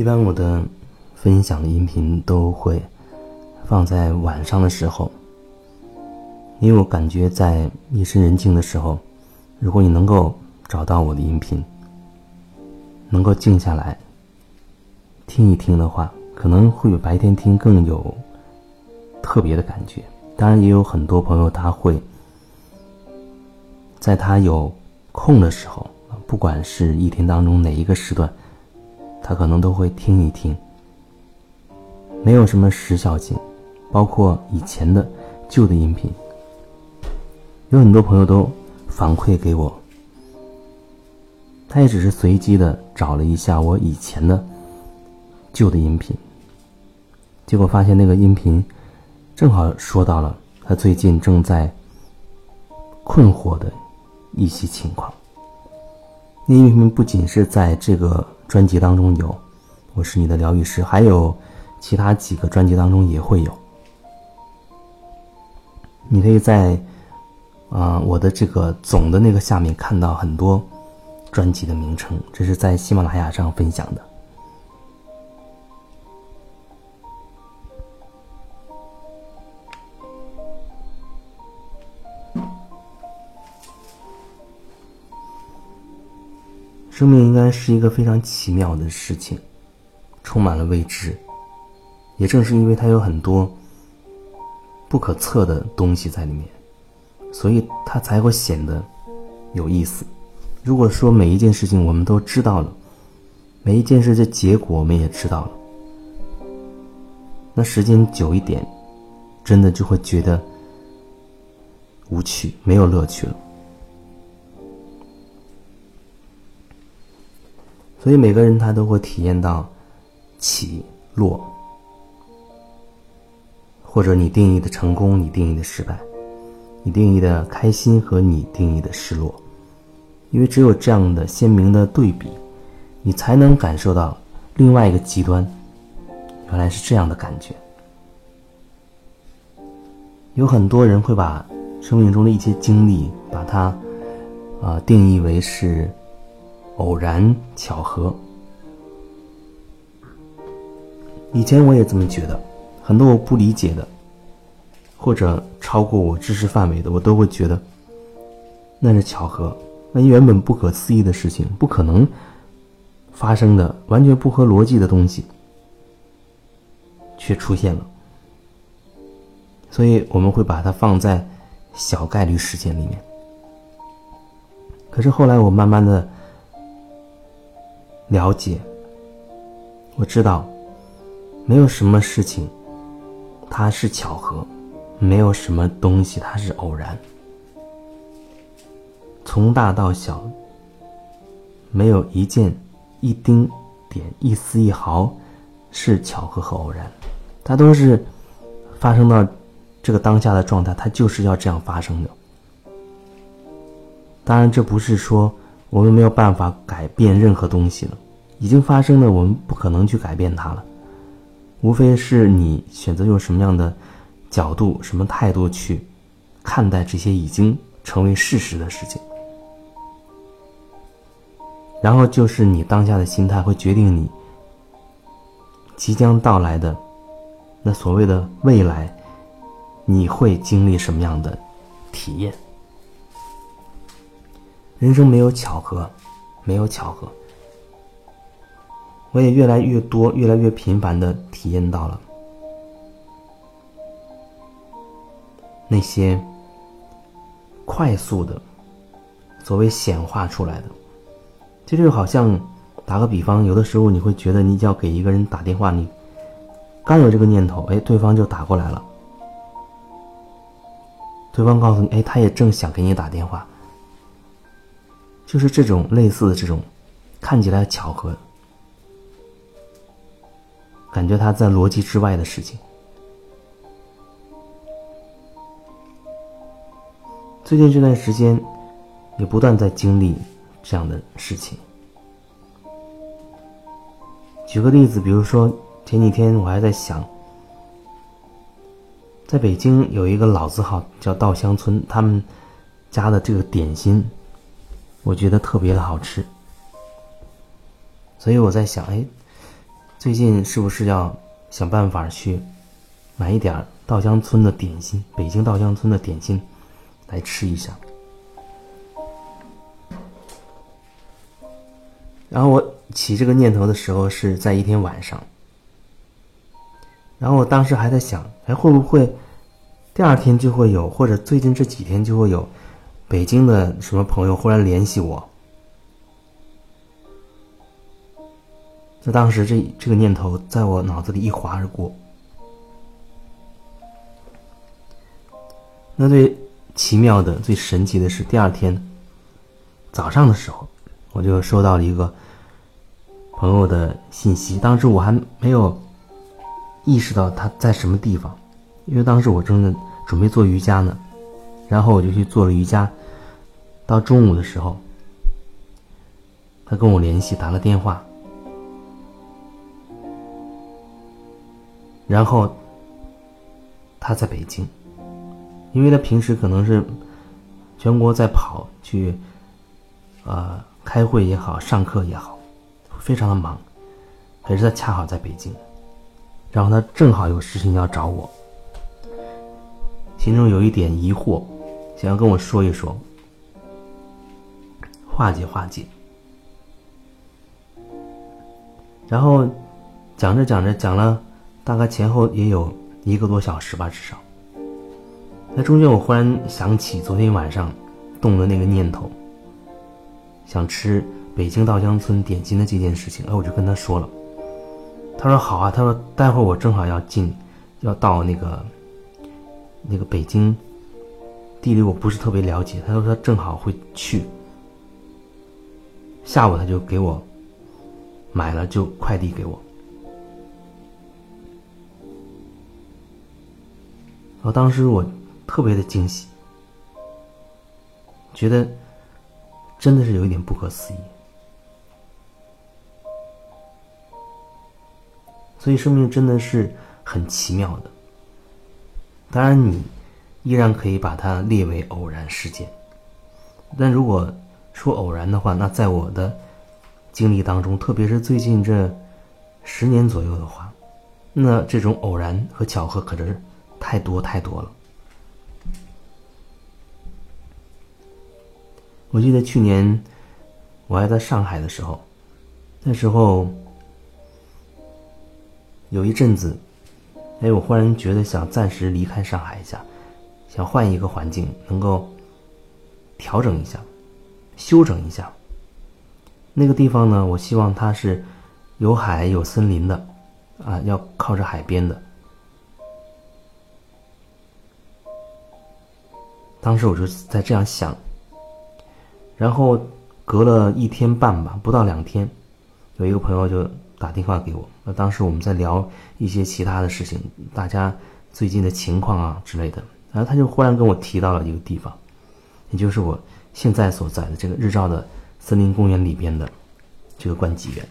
一般我的分享的音频都会放在晚上的时候，因为我感觉在夜深人静的时候，如果你能够找到我的音频，能够静下来听一听的话，可能会比白天听更有特别的感觉。当然，也有很多朋友他会在他有空的时候，不管是一天当中哪一个时段。他可能都会听一听，没有什么时效性，包括以前的旧的音频，有很多朋友都反馈给我，他也只是随机的找了一下我以前的旧的音频，结果发现那个音频正好说到了他最近正在困惑的一些情况。那音频不仅是在这个。专辑当中有，我是你的疗愈师，还有其他几个专辑当中也会有。你可以在啊我的这个总的那个下面看到很多专辑的名称，这是在喜马拉雅上分享的。生命应该是一个非常奇妙的事情，充满了未知。也正是因为它有很多不可测的东西在里面，所以它才会显得有意思。如果说每一件事情我们都知道了，每一件事的结果我们也知道了，那时间久一点，真的就会觉得无趣，没有乐趣了。所以每个人他都会体验到起落，或者你定义的成功，你定义的失败，你定义的开心和你定义的失落，因为只有这样的鲜明的对比，你才能感受到另外一个极端，原来是这样的感觉。有很多人会把生命中的一些经历，把它啊定义为是。偶然巧合，以前我也这么觉得，很多我不理解的，或者超过我知识范围的，我都会觉得那是巧合。那原本不可思议的事情，不可能发生的，完全不合逻辑的东西，却出现了。所以我们会把它放在小概率事件里面。可是后来我慢慢的。了解，我知道，没有什么事情，它是巧合，没有什么东西它是偶然。从大到小，没有一件、一丁点、一丝一毫是巧合和偶然，它都是发生到这个当下的状态，它就是要这样发生的。当然，这不是说。我们没有办法改变任何东西了，已经发生的，我们不可能去改变它了。无非是你选择用什么样的角度、什么态度去看待这些已经成为事实的事情，然后就是你当下的心态会决定你即将到来的那所谓的未来，你会经历什么样的体验。人生没有巧合，没有巧合。我也越来越多、越来越频繁的体验到了那些快速的所谓显化出来的，这就好像打个比方，有的时候你会觉得你要给一个人打电话，你刚有这个念头，哎，对方就打过来了。对方告诉你，哎，他也正想给你打电话。就是这种类似的这种，看起来巧合，感觉它在逻辑之外的事情。最近这段时间，也不断在经历这样的事情。举个例子，比如说前几天我还在想，在北京有一个老字号叫稻香村，他们家的这个点心。我觉得特别的好吃，所以我在想，哎，最近是不是要想办法去买一点稻香村的点心，北京稻香村的点心来吃一下。然后我起这个念头的时候是在一天晚上，然后我当时还在想，哎，会不会第二天就会有，或者最近这几天就会有北京的什么朋友忽然联系我？在当时这这个念头在我脑子里一划而过。那最奇妙的、最神奇的是，第二天早上的时候。我就收到了一个朋友的信息，当时我还没有意识到他在什么地方，因为当时我正在准备做瑜伽呢，然后我就去做了瑜伽。到中午的时候，他跟我联系，打了电话，然后他在北京，因为他平时可能是全国在跑去，啊。开会也好，上课也好，非常的忙。可是他恰好在北京，然后他正好有事情要找我，心中有一点疑惑，想要跟我说一说，化解化解。然后讲着讲着，讲了大概前后也有一个多小时吧，至少。那中间我忽然想起昨天晚上动的那个念头。想吃北京稻香村点心的这件事情，哎，我就跟他说了。他说好啊，他说待会儿我正好要进，要到那个那个北京地理我不是特别了解，他说他正好会去。下午他就给我买了，就快递给我。我当时我特别的惊喜，觉得。真的是有一点不可思议，所以生命真的是很奇妙的。当然，你依然可以把它列为偶然事件。但如果说偶然的话，那在我的经历当中，特别是最近这十年左右的话，那这种偶然和巧合可真是太多太多了。我记得去年我还在上海的时候，那时候有一阵子，哎，我忽然觉得想暂时离开上海一下，想换一个环境，能够调整一下、休整一下。那个地方呢，我希望它是有海、有森林的，啊，要靠着海边的。当时我就在这样想。然后隔了一天半吧，不到两天，有一个朋友就打电话给我。那当时我们在聊一些其他的事情，大家最近的情况啊之类的。然后他就忽然跟我提到了一个地方，也就是我现在所在的这个日照的森林公园里边的这个观景园。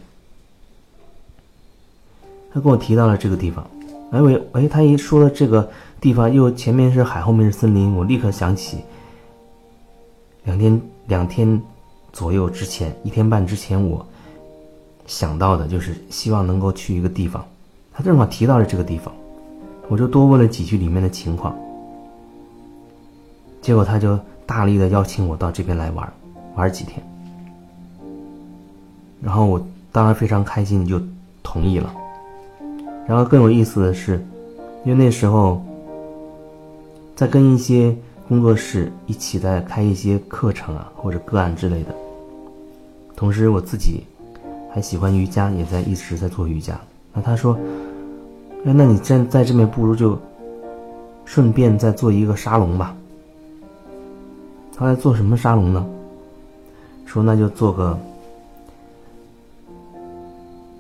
他跟我提到了这个地方，哎我哎他一说了这个地方，又前面是海，后面是森林，我立刻想起两天。两天左右之前，一天半之前，我想到的就是希望能够去一个地方。他正好提到了这个地方，我就多问了几句里面的情况。结果他就大力的邀请我到这边来玩，玩几天。然后我当然非常开心，就同意了。然后更有意思的是，因为那时候在跟一些。工作室一起在开一些课程啊，或者个案之类的。同时，我自己还喜欢瑜伽，也在一直在做瑜伽。那他说：“哎，那你在在这边，不如就顺便再做一个沙龙吧。”他在做什么沙龙呢？说那就做个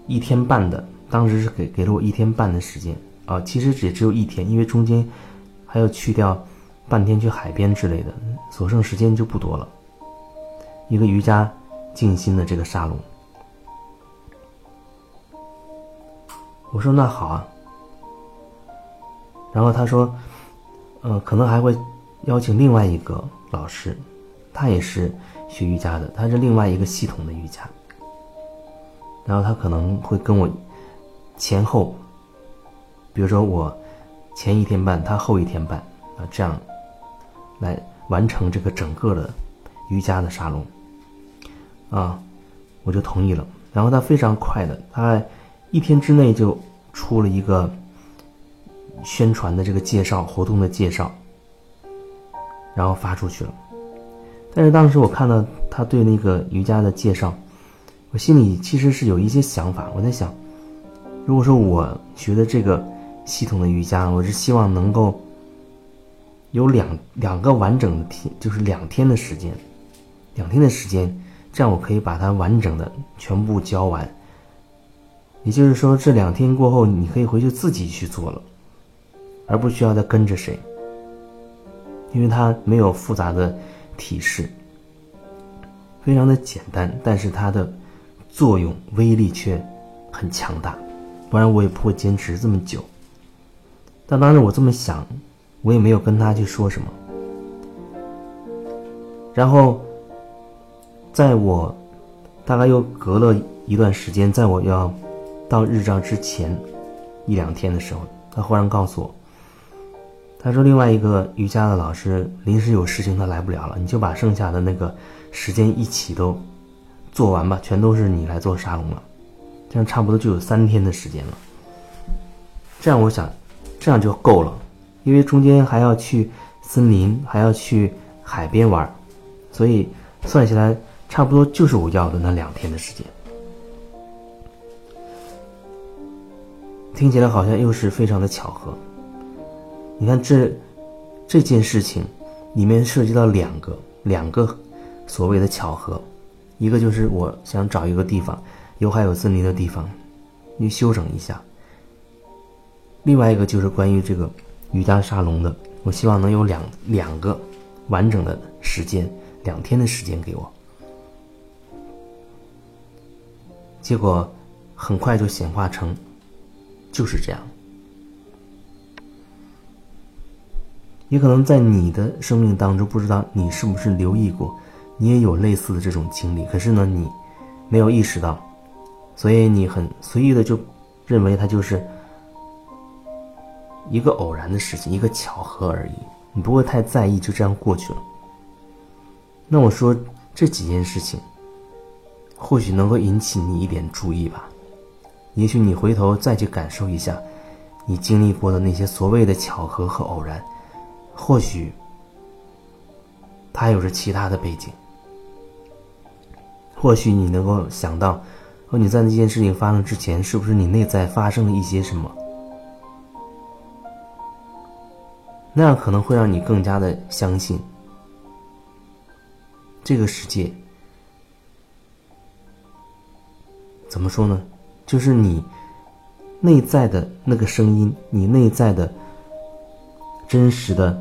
一天半的，当时是给给了我一天半的时间啊，其实也只有一天，因为中间还要去掉。半天去海边之类的，所剩时间就不多了。一个瑜伽静心的这个沙龙，我说那好啊。然后他说，呃，可能还会邀请另外一个老师，他也是学瑜伽的，他是另外一个系统的瑜伽。然后他可能会跟我前后，比如说我前一天半，他后一天半啊，这样来完成这个整个的瑜伽的沙龙啊，我就同意了。然后他非常快的，他一天之内就出了一个宣传的这个介绍活动的介绍，然后发出去了。但是当时我看到他对那个瑜伽的介绍。我心里其实是有一些想法，我在想，如果说我学的这个系统的瑜伽，我是希望能够有两两个完整的天，就是两天的时间，两天的时间，这样我可以把它完整的全部教完。也就是说，这两天过后，你可以回去自己去做了，而不需要再跟着谁，因为它没有复杂的提示，非常的简单，但是它的。作用威力却很强大，不然我也不会坚持这么久。但当时我这么想，我也没有跟他去说什么。然后，在我大概又隔了一段时间，在我要到日照之前一两天的时候，他忽然告诉我，他说另外一个瑜伽的老师临时有事情，他来不了了，你就把剩下的那个时间一起都。做完吧，全都是你来做沙龙了，这样差不多就有三天的时间了。这样我想，这样就够了，因为中间还要去森林，还要去海边玩，所以算起来差不多就是我要的那两天的时间。听起来好像又是非常的巧合。你看这这件事情里面涉及到两个两个所谓的巧合。一个就是我想找一个地方，有海有森林的地方，去休整一下。另外一个就是关于这个瑜伽沙龙的，我希望能有两两个完整的时间，两天的时间给我。结果很快就显化成就是这样。也可能在你的生命当中，不知道你是不是留意过。你也有类似的这种经历，可是呢，你没有意识到，所以你很随意的就认为它就是一个偶然的事情，一个巧合而已，你不会太在意，就这样过去了。那我说这几件事情，或许能够引起你一点注意吧。也许你回头再去感受一下，你经历过的那些所谓的巧合和偶然，或许他有着其他的背景。或许你能够想到，哦，你在那件事情发生之前，是不是你内在发生了一些什么？那样可能会让你更加的相信，这个世界怎么说呢？就是你内在的那个声音，你内在的真实的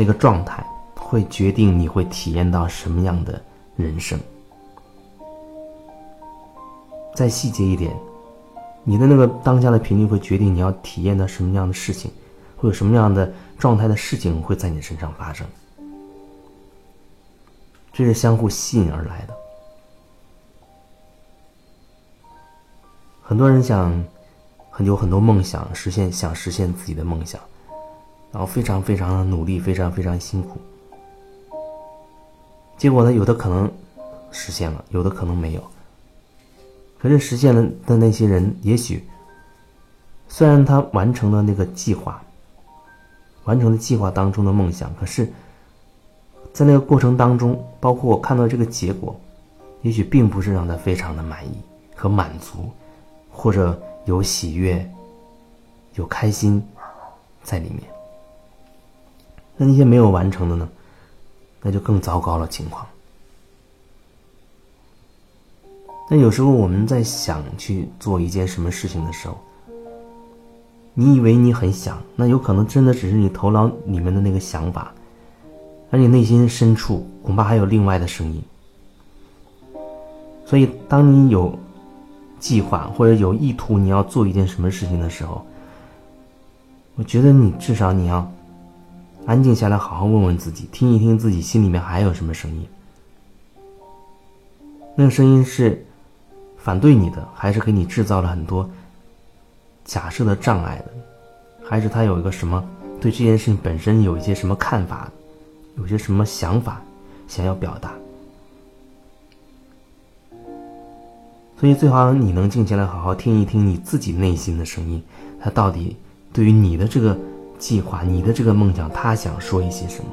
那个状态，会决定你会体验到什么样的人生。再细节一点，你的那个当下的频率会决定你要体验到什么样的事情，会有什么样的状态的事情会在你身上发生，这是相互吸引而来的。很多人想，很有很多梦想实现，想实现自己的梦想，然后非常非常的努力，非常非常辛苦，结果呢，有的可能实现了，有的可能没有。可是实现了的那些人，也许虽然他完成了那个计划，完成了计划当中的梦想，可是，在那个过程当中，包括我看到这个结果，也许并不是让他非常的满意和满足，或者有喜悦、有开心在里面。那那些没有完成的呢？那就更糟糕了情况。那有时候我们在想去做一件什么事情的时候，你以为你很想，那有可能真的只是你头脑里面的那个想法，而你内心深处恐怕还有另外的声音。所以，当你有计划或者有意图你要做一件什么事情的时候，我觉得你至少你要安静下来，好好问问自己，听一听自己心里面还有什么声音。那个声音是。反对你的，还是给你制造了很多假设的障碍的，还是他有一个什么对这件事情本身有一些什么看法，有些什么想法想要表达？所以最好你能静下来，好好听一听你自己内心的声音，他到底对于你的这个计划、你的这个梦想，他想说一些什么？